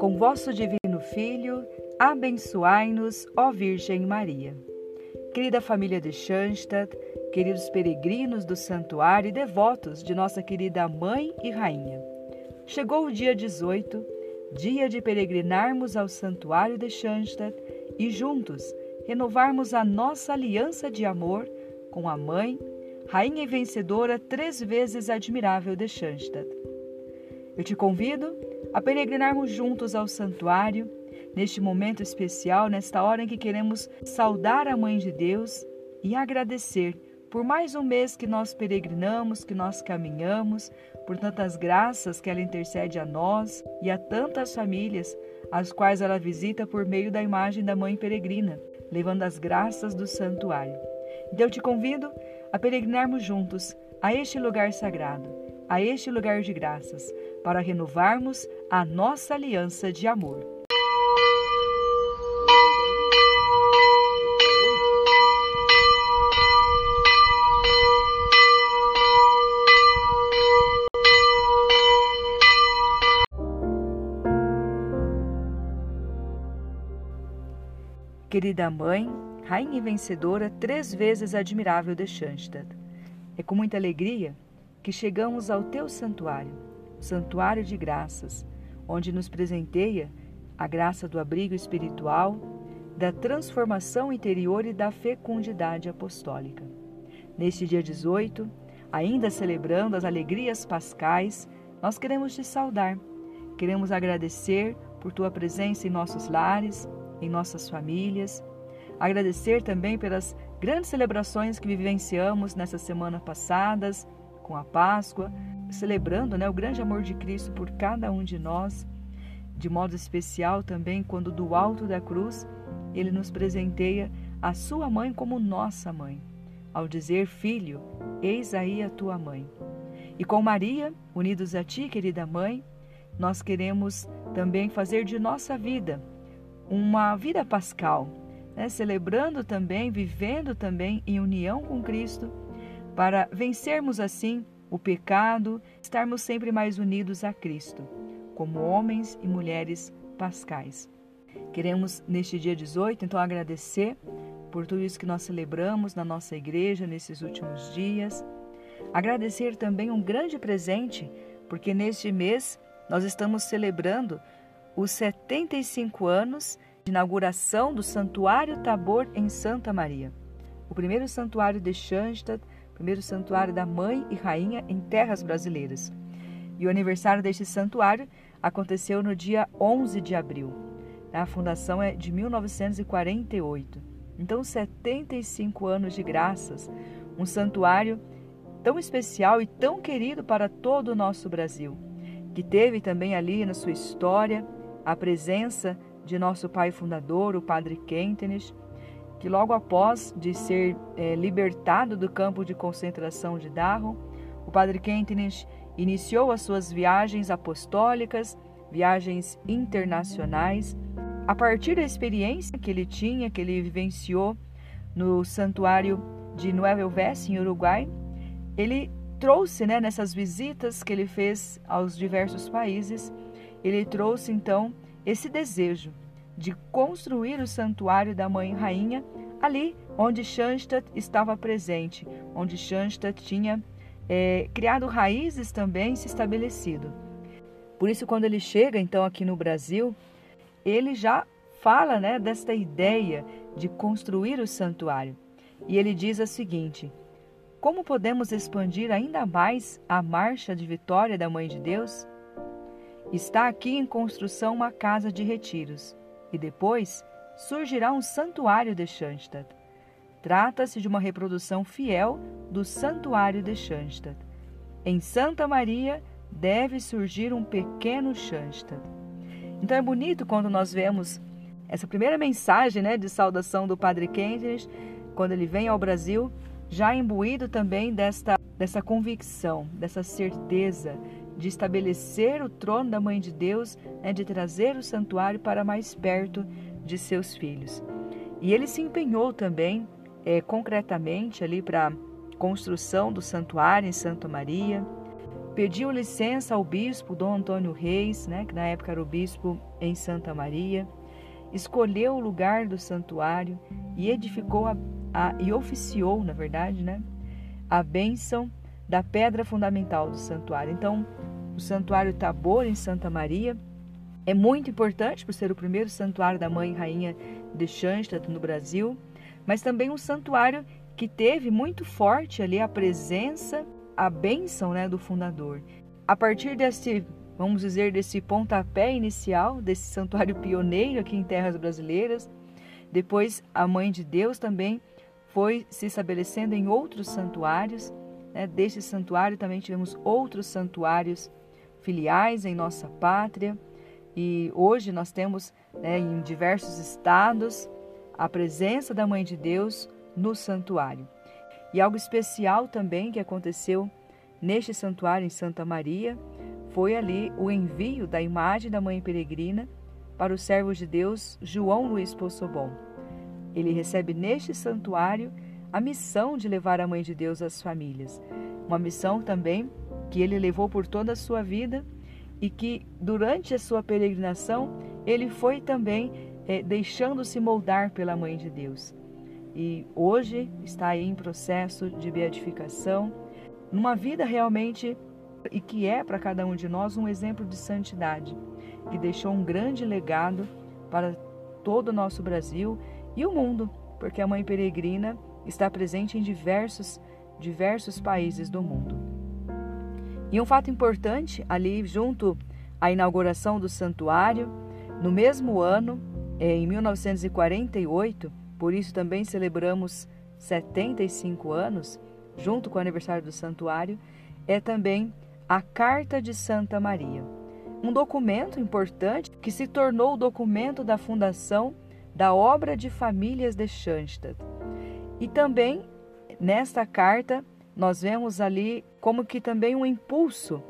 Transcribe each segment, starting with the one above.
com vosso divino Filho, abençoai-nos, ó Virgem Maria. Querida família de Schanstatt, queridos peregrinos do santuário e devotos de nossa querida Mãe e Rainha. Chegou o dia 18, dia de peregrinarmos ao santuário de Schanstatt e juntos renovarmos a nossa aliança de amor com a Mãe, Rainha e vencedora três vezes admirável de Schanstatt. Eu te convido a peregrinarmos juntos ao santuário, neste momento especial, nesta hora em que queremos saudar a Mãe de Deus e agradecer por mais um mês que nós peregrinamos, que nós caminhamos, por tantas graças que ela intercede a nós e a tantas famílias as quais ela visita por meio da imagem da Mãe Peregrina, levando as graças do santuário. Então eu te convido a peregrinarmos juntos a este lugar sagrado, a este lugar de graças, para renovarmos a nossa aliança de amor. Querida mãe, rainha e vencedora, três vezes admirável de Schanstatt. É com muita alegria que chegamos ao teu santuário, santuário de graças, onde nos presenteia a graça do abrigo espiritual, da transformação interior e da fecundidade apostólica. Neste dia 18, ainda celebrando as alegrias pascais, nós queremos te saudar, queremos agradecer por tua presença em nossos lares, em nossas famílias, Agradecer também pelas grandes celebrações que vivenciamos nessa semana passadas, com a Páscoa, celebrando né, o grande amor de Cristo por cada um de nós, de modo especial também quando do alto da cruz ele nos presenteia a sua mãe como nossa mãe, ao dizer: Filho, eis aí a tua mãe. E com Maria, unidos a ti, querida mãe, nós queremos também fazer de nossa vida uma vida pascal, né, celebrando também, vivendo também em união com Cristo, para vencermos assim o pecado, estarmos sempre mais unidos a Cristo, como homens e mulheres pascais. Queremos, neste dia 18, então agradecer por tudo isso que nós celebramos na nossa igreja nesses últimos dias. Agradecer também um grande presente, porque neste mês nós estamos celebrando os 75 anos de inauguração do Santuário Tabor em Santa Maria, o primeiro santuário de Schanstatt, primeiro santuário da Mãe e Rainha em terras brasileiras. E o aniversário deste santuário aconteceu no dia 11 de abril. A fundação é de 1948. Então, 75 anos de graças, um santuário tão especial e tão querido para todo o nosso Brasil, que teve também ali na sua história a presença de nosso pai fundador, o padre Kentenich, que logo após de ser é, libertado do campo de concentração de Dachau, o padre Kentenich iniciou as suas viagens apostólicas, viagens internacionais, a partir da experiência que ele tinha, que ele vivenciou no santuário de Nueva Helvécia, em Uruguai, ele trouxe, né, nessas visitas que ele fez aos diversos países, ele trouxe então esse desejo de construir o santuário da Mãe Rainha ali onde Schanstatt estava presente, onde Schanstatt tinha é, criado raízes também se estabelecido. Por isso, quando ele chega então aqui no Brasil, ele já fala né, desta ideia de construir o santuário. E ele diz o seguinte: Como podemos expandir ainda mais a marcha de vitória da Mãe de Deus? Está aqui em construção uma casa de retiros e depois surgirá um santuário de Schanstatt. Trata-se de uma reprodução fiel do santuário de Schanstatt. Em Santa Maria deve surgir um pequeno Schanstatt. Então é bonito quando nós vemos essa primeira mensagem né, de saudação do Padre Kentenich, quando ele vem ao Brasil, já imbuído também desta, dessa convicção, dessa certeza de estabelecer o trono da Mãe de Deus, né, de trazer o santuário para mais perto de seus filhos. E ele se empenhou também é, concretamente ali para a construção do santuário em Santa Maria, pediu licença ao bispo Dom Antônio Reis, né, que na época era o bispo em Santa Maria, escolheu o lugar do santuário e edificou a, a, e oficiou, na verdade, né, a bênção da pedra fundamental do santuário. Então, o santuário Tabor em Santa Maria é muito importante por ser o primeiro santuário da Mãe Rainha de Schanstatt no Brasil, mas também um santuário que teve muito forte ali a presença, a bênção né, do fundador. A partir desse, vamos dizer, desse pontapé inicial, desse santuário pioneiro aqui em terras brasileiras, depois a Mãe de Deus também foi se estabelecendo em outros santuários. Né? Deste santuário também tivemos outros santuários filiais em nossa pátria. E hoje nós temos né, em diversos estados a presença da Mãe de Deus no santuário. E algo especial também que aconteceu neste santuário em Santa Maria foi ali o envio da imagem da Mãe Peregrina para o servo de Deus João Luiz Possobon. Ele recebe neste santuário a missão de levar a Mãe de Deus às famílias. Uma missão também que ele levou por toda a sua vida e que durante a sua peregrinação ele foi também é, deixando-se moldar pela Mãe de Deus. E hoje está aí em processo de beatificação, numa vida realmente e que é para cada um de nós um exemplo de santidade, que deixou um grande legado para todo o nosso Brasil e o mundo, porque a Mãe Peregrina está presente em diversos diversos países do mundo. E um fato importante, ali junto à inauguração do santuário, no mesmo ano, em 1948, por isso também celebramos 75 anos, junto com o aniversário do santuário, é também a Carta de Santa Maria, um documento importante que se tornou o documento da fundação da obra de famílias de Schanstatt. E também nesta carta nós vemos ali como que também um impulso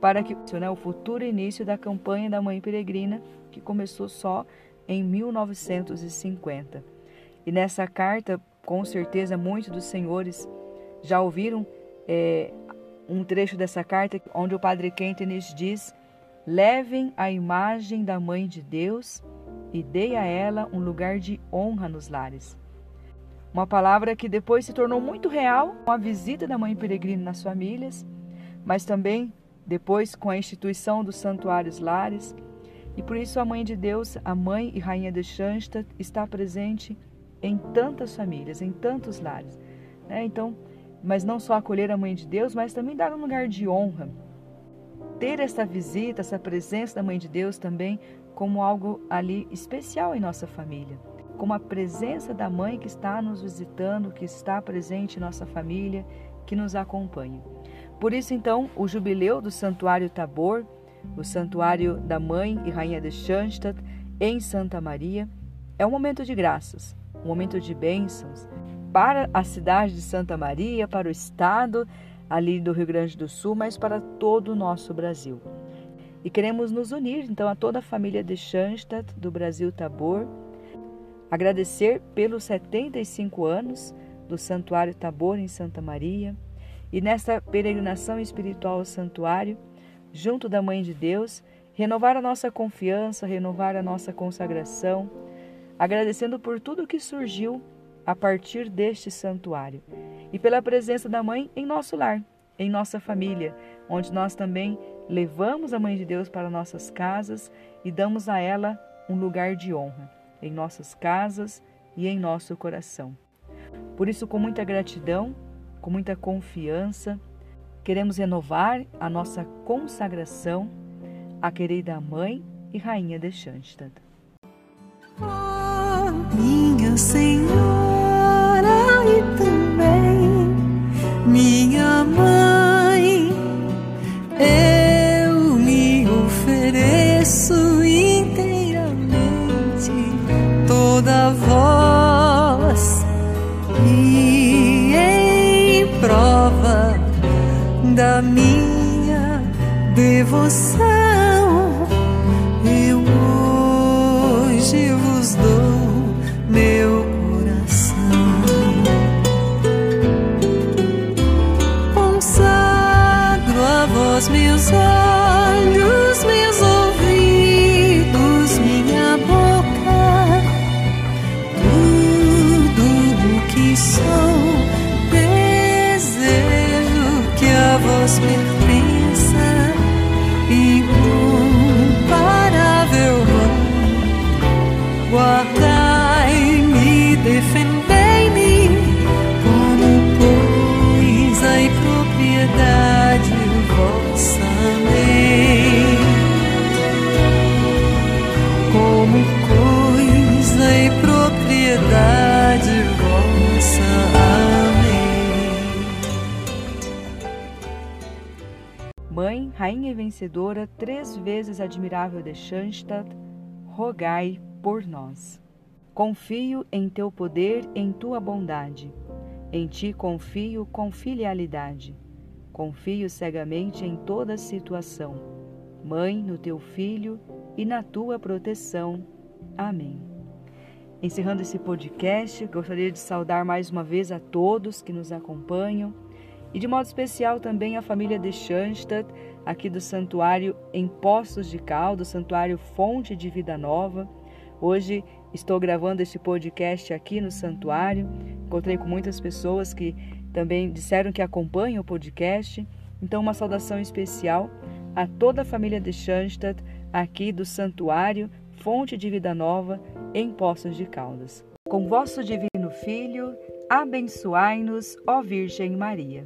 para que né, o futuro início da campanha da Mãe Peregrina, que começou só em 1950. E nessa carta, com certeza, muitos dos senhores já ouviram é, um trecho dessa carta onde o Padre Quentenis diz: Levem a imagem da Mãe de Deus e dei a ela um lugar de honra nos lares. Uma palavra que depois se tornou muito real com a visita da Mãe Peregrina nas famílias, mas também depois com a instituição dos santuários lares. E por isso a Mãe de Deus, a Mãe e Rainha de Schanstatt, está presente em tantas famílias, em tantos lares. Né? Então, mas não só acolher a Mãe de Deus, mas também dar um lugar de honra. Ter essa visita, essa presença da Mãe de Deus também como algo ali especial em nossa família como a presença da mãe que está nos visitando, que está presente em nossa família, que nos acompanha. Por isso, então, o jubileu do Santuário Tabor, o Santuário da Mãe e Rainha de Schanstatt, em Santa Maria, é um momento de graças, um momento de bênçãos para a cidade de Santa Maria, para o estado ali do Rio Grande do Sul, mas para todo o nosso Brasil. E queremos nos unir, então, a toda a família de Schanstatt, do Brasil Tabor, agradecer pelos 75 anos do Santuário Tabor em Santa Maria e nesta peregrinação espiritual ao santuário, junto da Mãe de Deus, renovar a nossa confiança, renovar a nossa consagração, agradecendo por tudo que surgiu a partir deste santuário e pela presença da Mãe em nosso lar, em nossa família, onde nós também levamos a Mãe de Deus para nossas casas e damos a ela um lugar de honra em nossas casas e em nosso coração. Por isso, com muita gratidão, com muita confiança, queremos renovar a nossa consagração à querida Mãe e Rainha de Schanstatt. Oh, minha Senhora e também minha Mãe, eu me ofereço voz e em prova da minha devoção eu hoje vos dou meu coração. Consagro a vós meus olhos, Mãe, rainha e vencedora, três vezes admirável de Schanstatt, rogai por nós. Confio em teu poder, em tua bondade. Em ti confio com filialidade. Confio cegamente em toda situação. Mãe, no teu filho e na tua proteção. Amém. Encerrando esse podcast, gostaria de saudar mais uma vez a todos que nos acompanham e de modo especial também a família de Schanstatt, aqui do Santuário em Poços de Caldo, Santuário Fonte de Vida Nova Hoje estou gravando este podcast aqui no santuário. Encontrei com muitas pessoas que também disseram que acompanham o podcast. Então, uma saudação especial a toda a família de Schanstatt, aqui do santuário Fonte de Vida Nova, em Poços de Caldas. Com vosso divino Filho, abençoai-nos, ó Virgem Maria.